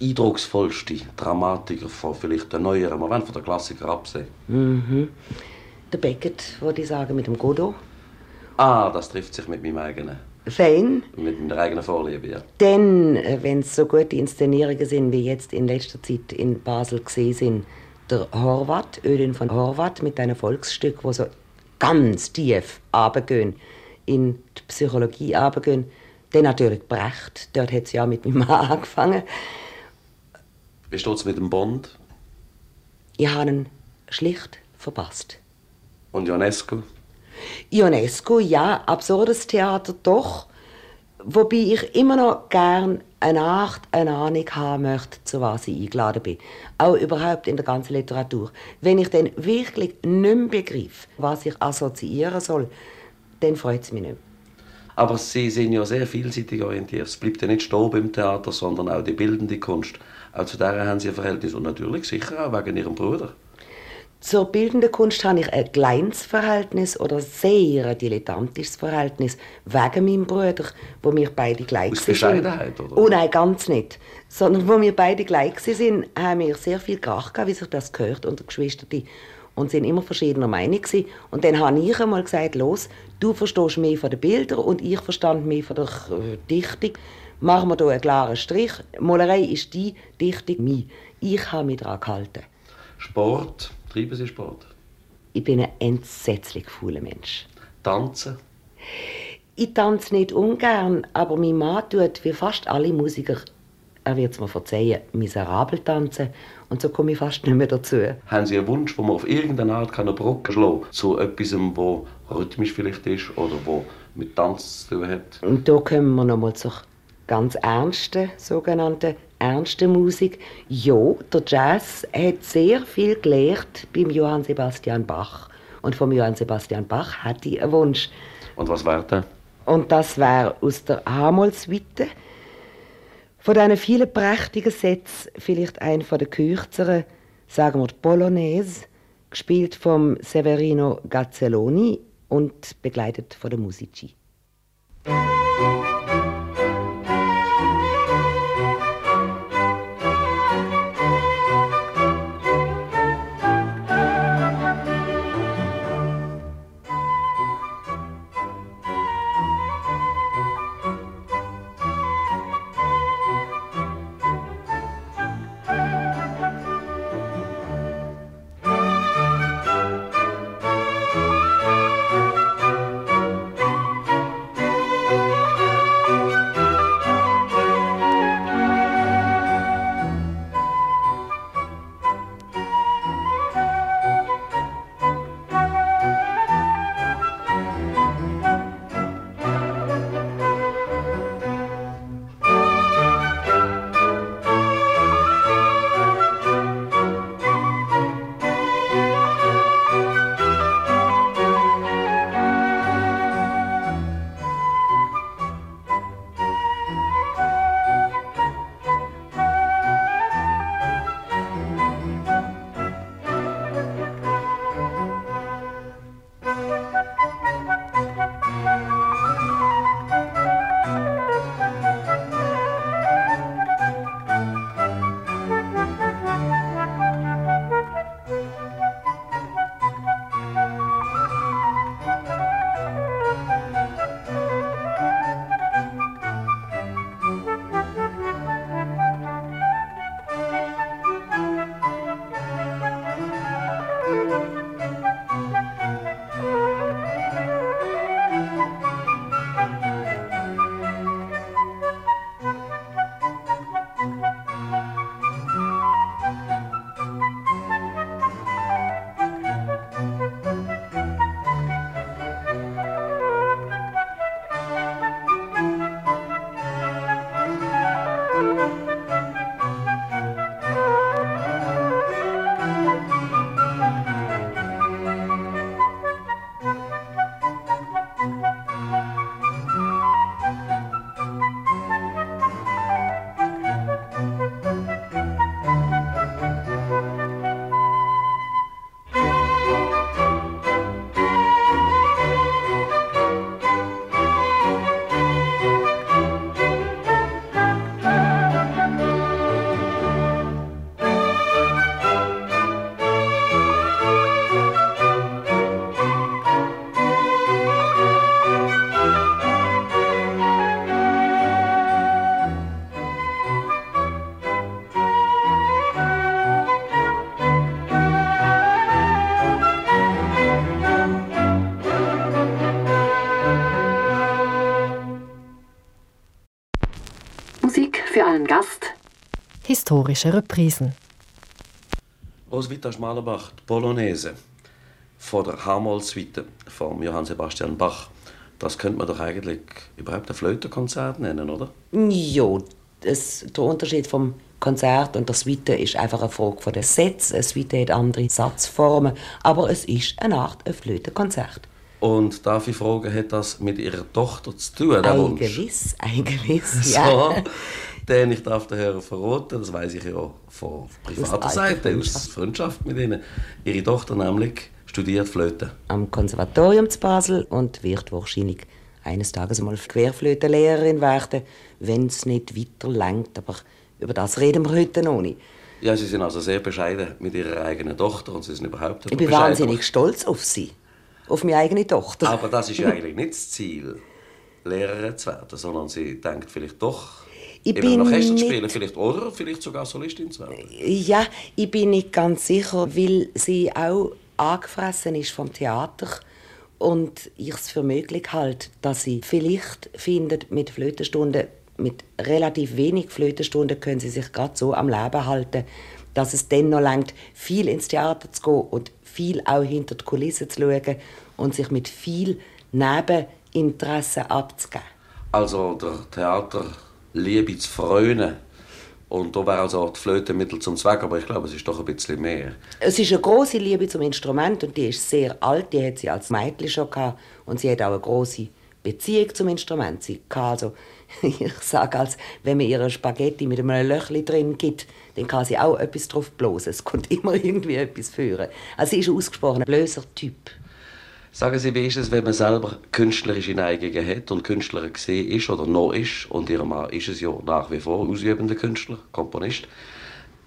eindrucksvollste Dramatiker von vielleicht der neueren, wollen von der Klassiker absehen? Der Beckett, würde ich sagen, mit dem Godot. Ah, das trifft sich mit meinem eigenen, Fein. mit meiner eigenen Vorliebe, ja. Denn, äh, wenn es so gute Inszenierungen sind, wie jetzt in letzter Zeit in Basel gesehen sind, der Horvath, Ödin von Horvath, mit einem Volksstück, wo so ganz tief runtergehen, in die Psychologie runtergehen. Dann natürlich Brecht, dort hat es ja mit meinem Mann angefangen. Wie steht es mit dem Bond Ich habe ihn schlicht verpasst. und Ionesco? Ionesco, ja, absurdes Theater doch. Wobei ich immer noch gern eine Art, eine Ahnung haben möchte, zu was ich eingeladen bin. Auch überhaupt in der ganzen Literatur. Wenn ich dann wirklich nicht mehr begreife, was ich assoziieren soll, dann freut es mich nicht mehr. Aber Sie sind ja sehr vielseitig orientiert. Es bleibt ja nicht stehen beim Theater, sondern auch die bildende Kunst. Auch zu der haben Sie ein Verhältnis. Und natürlich sicher auch wegen Ihrem Bruder. Zur bildenden Kunst habe ich ein kleines Verhältnis oder sehr dilettantisches Verhältnis wegen meinem Bruder, wo wir beide gleich Aus sind. Bescheidenheit, oder? Oh nein, ganz nicht. Sondern wo wir beide gleich sind, haben wir sehr viel Krach gehabt, wie sich das gehört unter Geschwistern. Und sind immer verschiedener Meinung gewesen. Und dann habe ich einmal gesagt, los, du verstehst mehr von den Bildern und ich verstand mehr von der äh, Dichtung. Machen wir hier einen klaren Strich. Malerei ist die Dichtung, mein. Ich habe mich daran gehalten. Sport, treiben Sie Sport? Ich bin ein entsetzlich fauler Mensch. Tanzen? Ich tanze nicht ungern, aber mein Mann tut, wie fast alle Musiker, er wird es mir verzeihen, miserabel tanzen. Und so komme ich fast nicht mehr dazu. Haben Sie einen Wunsch, wo man auf irgendeine Art eine Brücke schlagen kann? Zu etwas, wo rhythmisch vielleicht ist oder wo mit Tanz zu tun hat? Und da kommen wir nochmal zur ganz ernsten, sogenannten ernsten Musik. Ja, der Jazz hat sehr viel gelernt beim Johann Sebastian Bach. Und vom Johann Sebastian Bach hatte ich einen Wunsch. Und was wäre das? Und das wäre aus der Hamols-Suite. Von diesen vielen prächtigen Sätzen vielleicht ein von den kürzeren, sagen wir die Polonaise, gespielt vom Severino Gazzelloni und begleitet von der Musici. Historische Reprisen. Roswitha Schmalenbach, die Polonaise von der H-Moll-Suite von Johann Sebastian Bach. Das könnte man doch eigentlich überhaupt ein Flötenkonzert nennen, oder? Ja, das, der Unterschied vom Konzert und der Suite ist einfach eine Frage von den Sätzen. Eine Suite hat andere Satzformen, aber es ist eine Art ein Flötenkonzert. Und darf ich fragen, hat das mit Ihrer Tochter zu tun, der Ein gewiss, ein gewiss, So, ja. Den ich darf den Herren verraten, das weiß ich ja von privater Seite, aus Freundschaft mit Ihnen. Ihre Tochter nämlich studiert Flöte. Am Konservatorium zu Basel und wird wahrscheinlich eines Tages mal Querflötenlehrerin werden, wenn es nicht weiter langt. Aber über das reden wir heute noch nicht. Ja, Sie sind also sehr bescheiden mit Ihrer eigenen Tochter und Sie sind überhaupt Ich bin wahnsinnig stolz auf sie, auf meine eigene Tochter. Aber das ist ja eigentlich nicht das Ziel, Lehrerin zu werden, sondern sie denkt vielleicht doch, Ich eben bin noch Orchester nicht- spielen, vielleicht, oder vielleicht sogar Solistin zu werden. Ja, ich bin nicht ganz sicher, weil sie auch angefressen ist vom Theater und ich es für möglich halte, dass sie vielleicht findet, mit Flötenstunden, mit relativ wenig Flötenstunden können sie sich gerade so am Leben halten, dass es dann noch langt, viel ins Theater zu gehen und viel auch hinter die Kulissen zu schauen und sich mit viel Nebeninteressen abzugeben. Also der Theater Liebe zu freunen. Und da wäre also die Flöte Mittel zum Zweck, aber ich glaube, es ist doch ein bisschen mehr. Es ist eine große Liebe zum Instrument und die ist sehr alt. Die hat sie als Mädchen schon gehabt und sie hat auch eine große Beziehung zum Instrument. Sie kann also, ich sage als, wenn man ihr ein Spaghetti mit einem Löchli drin gibt, dann kann sie auch etwas drauf bloßen. Es kommt immer irgendwie etwas führen. Also sie ist ein ausgesprochen blöser Typ. Sagen Sie, wie ist es, wenn man selber künstlerische Neigungen hat und Künstler gesehen ist oder noch ist, und Ihr Mann ist es ja nach wie vor ausübender Künstler, Komponist,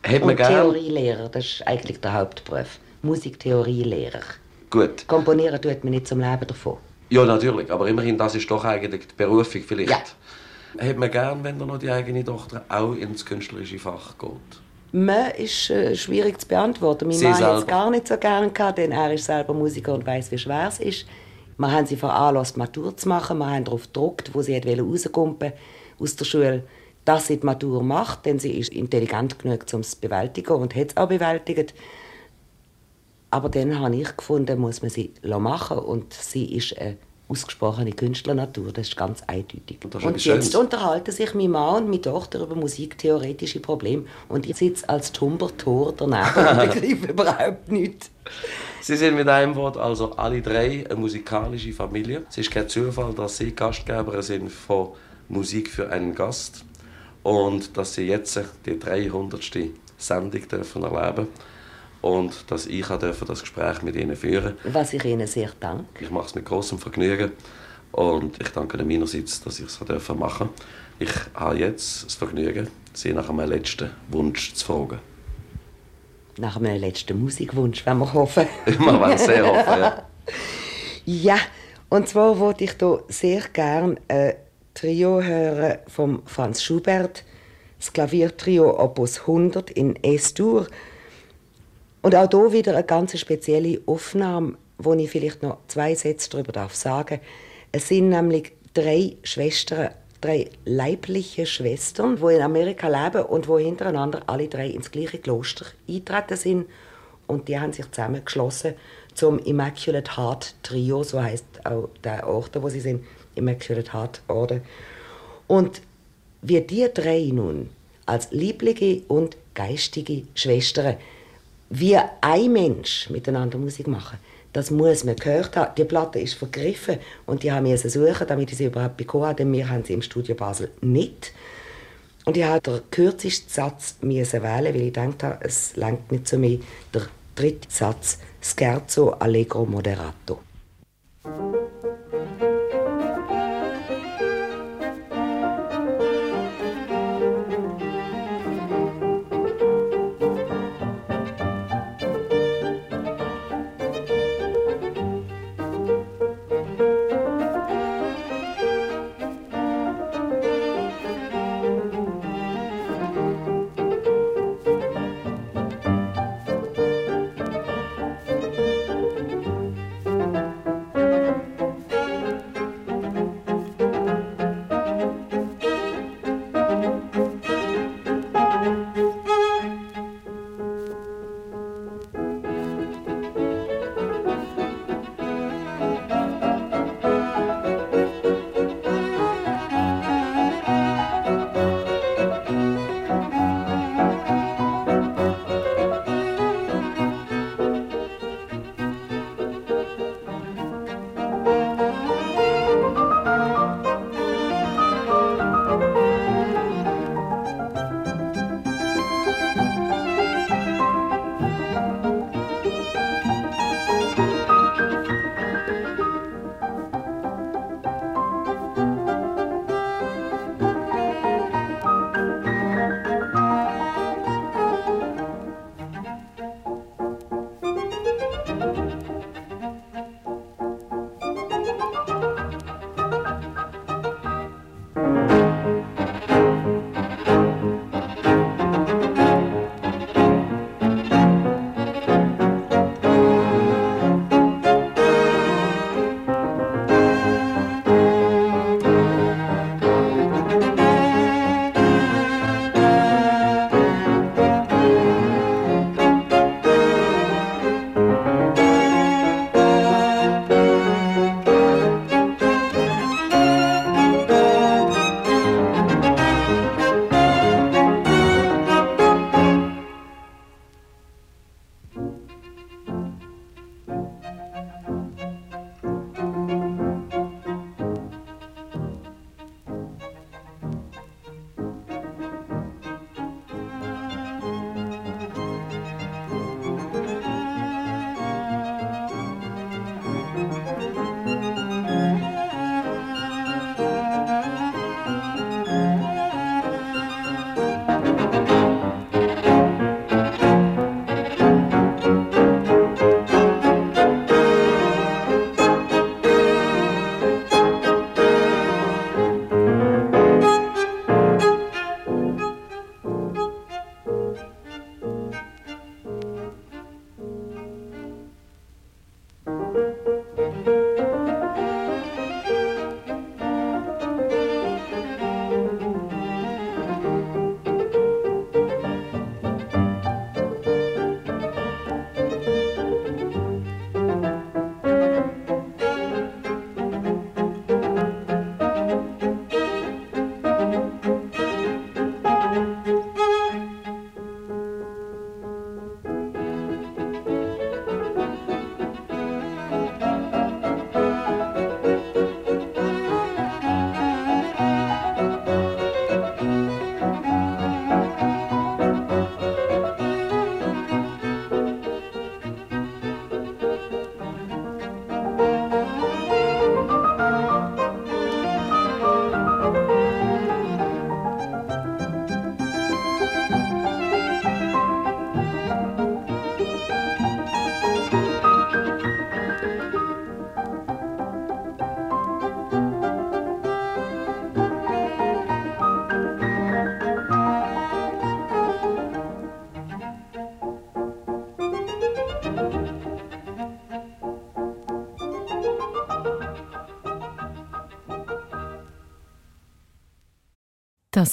hat man Und gern... Theorielehrer, das ist eigentlich der Hauptberuf. Musiktheorielehrer. Gut, Komponieren tut man nicht zum Leben davon. ja natürlich, aber immerhin, das ist doch eigentlich die Berufung vielleicht. Ja. Hat man gern, wenn dann noch die eigene Tochter auch ins künstlerische Fach geht? Man ist äh, schwierig zu beantworten. Mein Sie Mann hat es gar nicht so gern gehabt, denn er ist selber Musiker und weiß, wie schwer es ist. Wir haben sie veranlasst, Matur zu machen. Wir haben darauf gedruckt, wo sie rauskommen aus der Schule, dass sie die Matur macht, denn sie ist intelligent genug, um es zu bewältigen und hat es auch bewältigt. Aber dann habe ich gefunden, muss man sie machen und sie ist eine ausgesprochene Künstlernatur, das ist ganz eindeutig. Ist und jetzt unterhalten sich mein Mann und meine Tochter über musiktheoretische Probleme und ich sitze als tumber Tor daneben und begreife überhaupt nichts. Sie sind mit einem Wort also alle drei eine musikalische Familie. Es ist kein Zufall, dass Sie Gastgeber sind von Musik für einen Gast und dass Sie jetzt die 300. Sendung dürfen erleben und dass ich auch das Gespräch mit Ihnen führen Was ich Ihnen sehr danke. Ich mache es mit großem Vergnügen und ich danke Ihnen meinerseits, dass ich es machen. Ich habe jetzt das Vergnügen, Sie nach einem letzten Wunsch zu fragen. Nach meinem letzten Musikwunsch, wenn wir hoffen. Wir wollen sehr hoffen, ja. Ja, und zwar wollte ich hier sehr gern ein Trio hören von Franz Schubert, das Klaviertrio Opus 100 in S-Dur. Und auch hier wieder eine ganz spezielle Aufnahme, wo ich vielleicht noch zwei Sätze darüber darf sagen. Es sind nämlich drei Schwestern, drei leibliche Schwestern, die in Amerika leben und wo hintereinander alle drei ins gleiche Kloster eintreten sind. Und die haben sich zusammengeschlossen zum Immaculate Heart Trio, so heißt auch der Ort, wo sie sind, Immaculate Heart Orden. Und wie die drei nun als liebliche und geistige Schwestern wie ein Mensch miteinander Musik machen, das muss man gehört haben. Die Platte ist vergriffen und die haben müssen suchen, damit ich sie überhaupt bekommen habe, denn wir haben sie im Studio Basel nicht. Und ich habe den kürzesten Satz wählen, weil ich gedacht habe, es langt nicht zu mir. Der dritte Satz, Scherzo allegro moderato.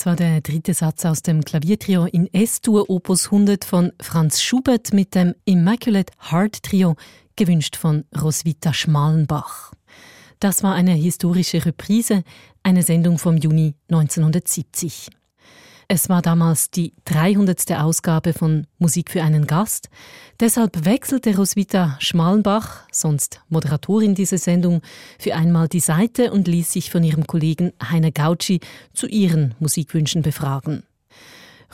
Das war der dritte Satz aus dem Klaviertrio in S-Dur Opus 100 von Franz Schubert mit dem Immaculate Heart Trio, gewünscht von Roswitha Schmalenbach. Das war eine historische Reprise, eine Sendung vom Juni 1970. Es war damals die 300. Ausgabe von Musik für einen Gast. Deshalb wechselte Roswitha Schmalenbach, sonst Moderatorin dieser Sendung, für einmal die Seite und ließ sich von ihrem Kollegen Heiner Gautschi zu ihren Musikwünschen befragen.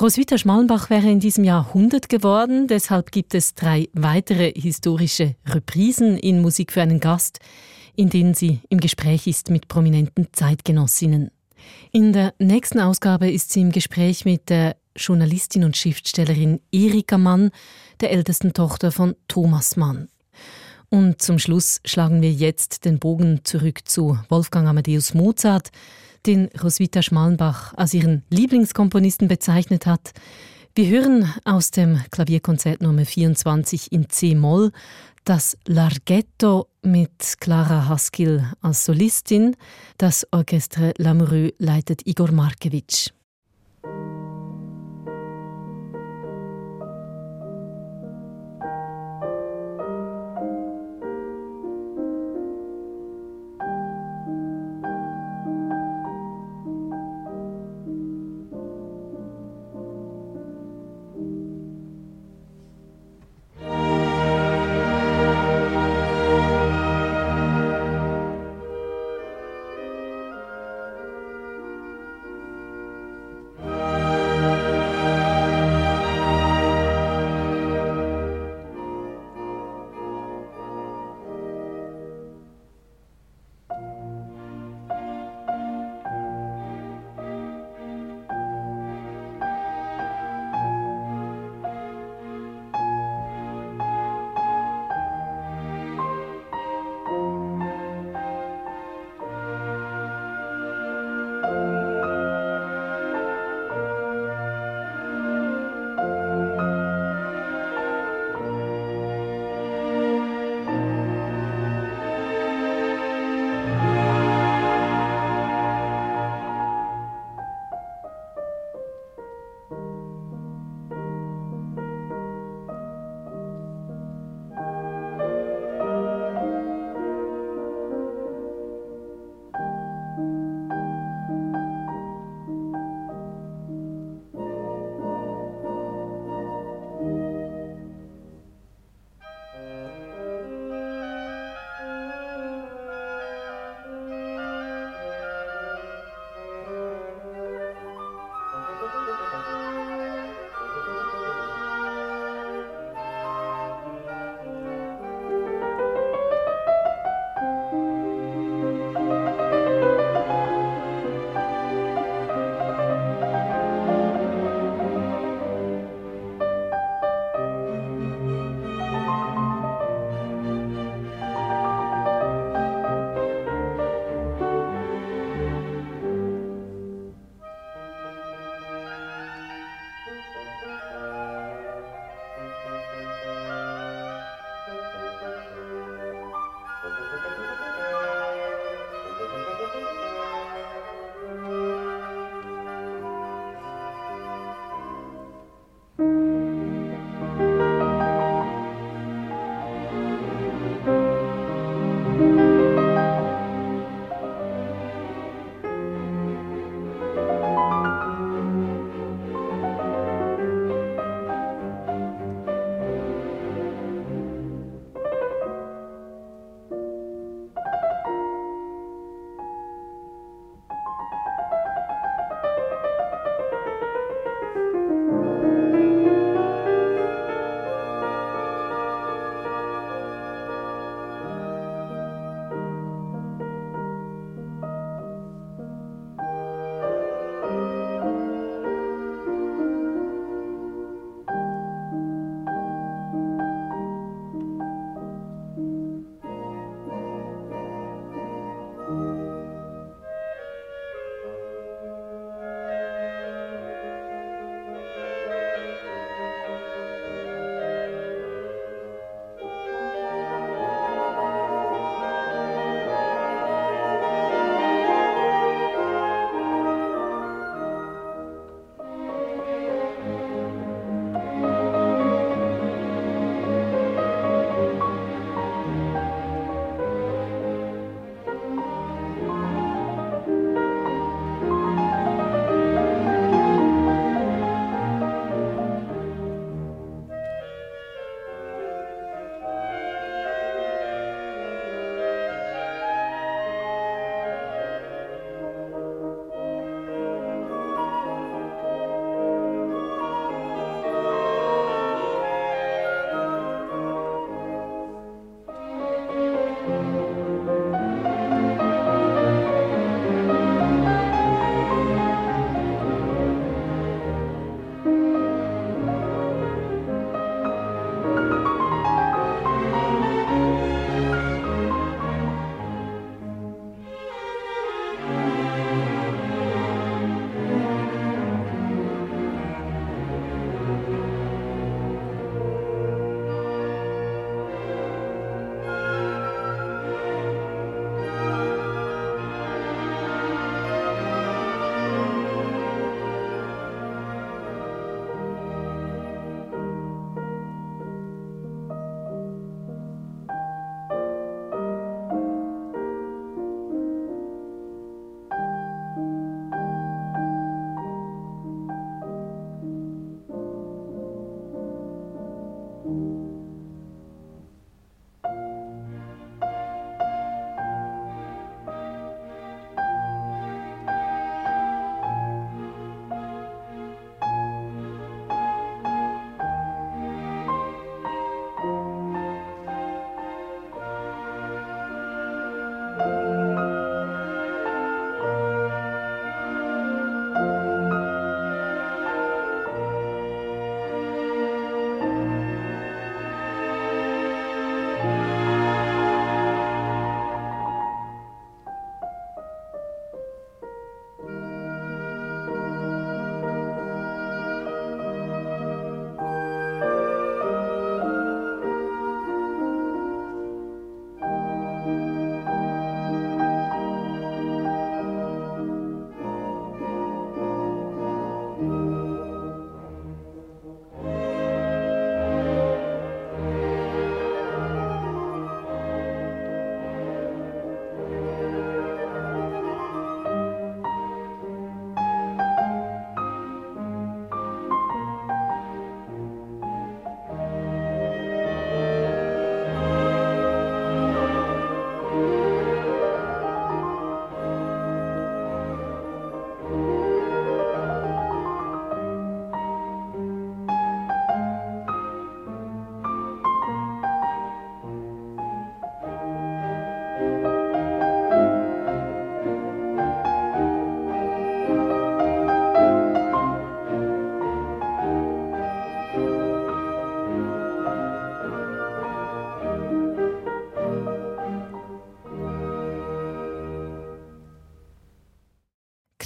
Roswitha Schmalenbach wäre in diesem Jahr 100 geworden, deshalb gibt es drei weitere historische Reprisen in Musik für einen Gast, in denen sie im Gespräch ist mit prominenten Zeitgenossinnen. In der nächsten Ausgabe ist sie im Gespräch mit der Journalistin und Schriftstellerin Erika Mann, der ältesten Tochter von Thomas Mann. Und zum Schluss schlagen wir jetzt den Bogen zurück zu Wolfgang Amadeus Mozart, den Roswitha Schmalenbach als ihren Lieblingskomponisten bezeichnet hat. Wir hören aus dem Klavierkonzert Nummer 24 in C-Moll das Larghetto mit Clara Haskell als Solistin. Das Orchestre Lamoureux leitet Igor Markewitsch.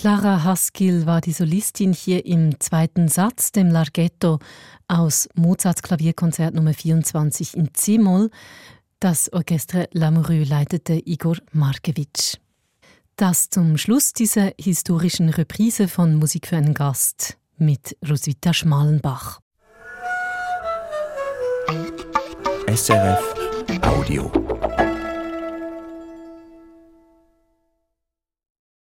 Clara Haskell war die Solistin hier im zweiten Satz, dem Larghetto aus Mozarts Klavierkonzert Nummer 24 in C-Moll. Das Orchestre Lamoureux leitete Igor Markewitsch. Das zum Schluss dieser historischen Reprise von Musik für einen Gast mit Roswitha Schmalenbach. SRF Audio.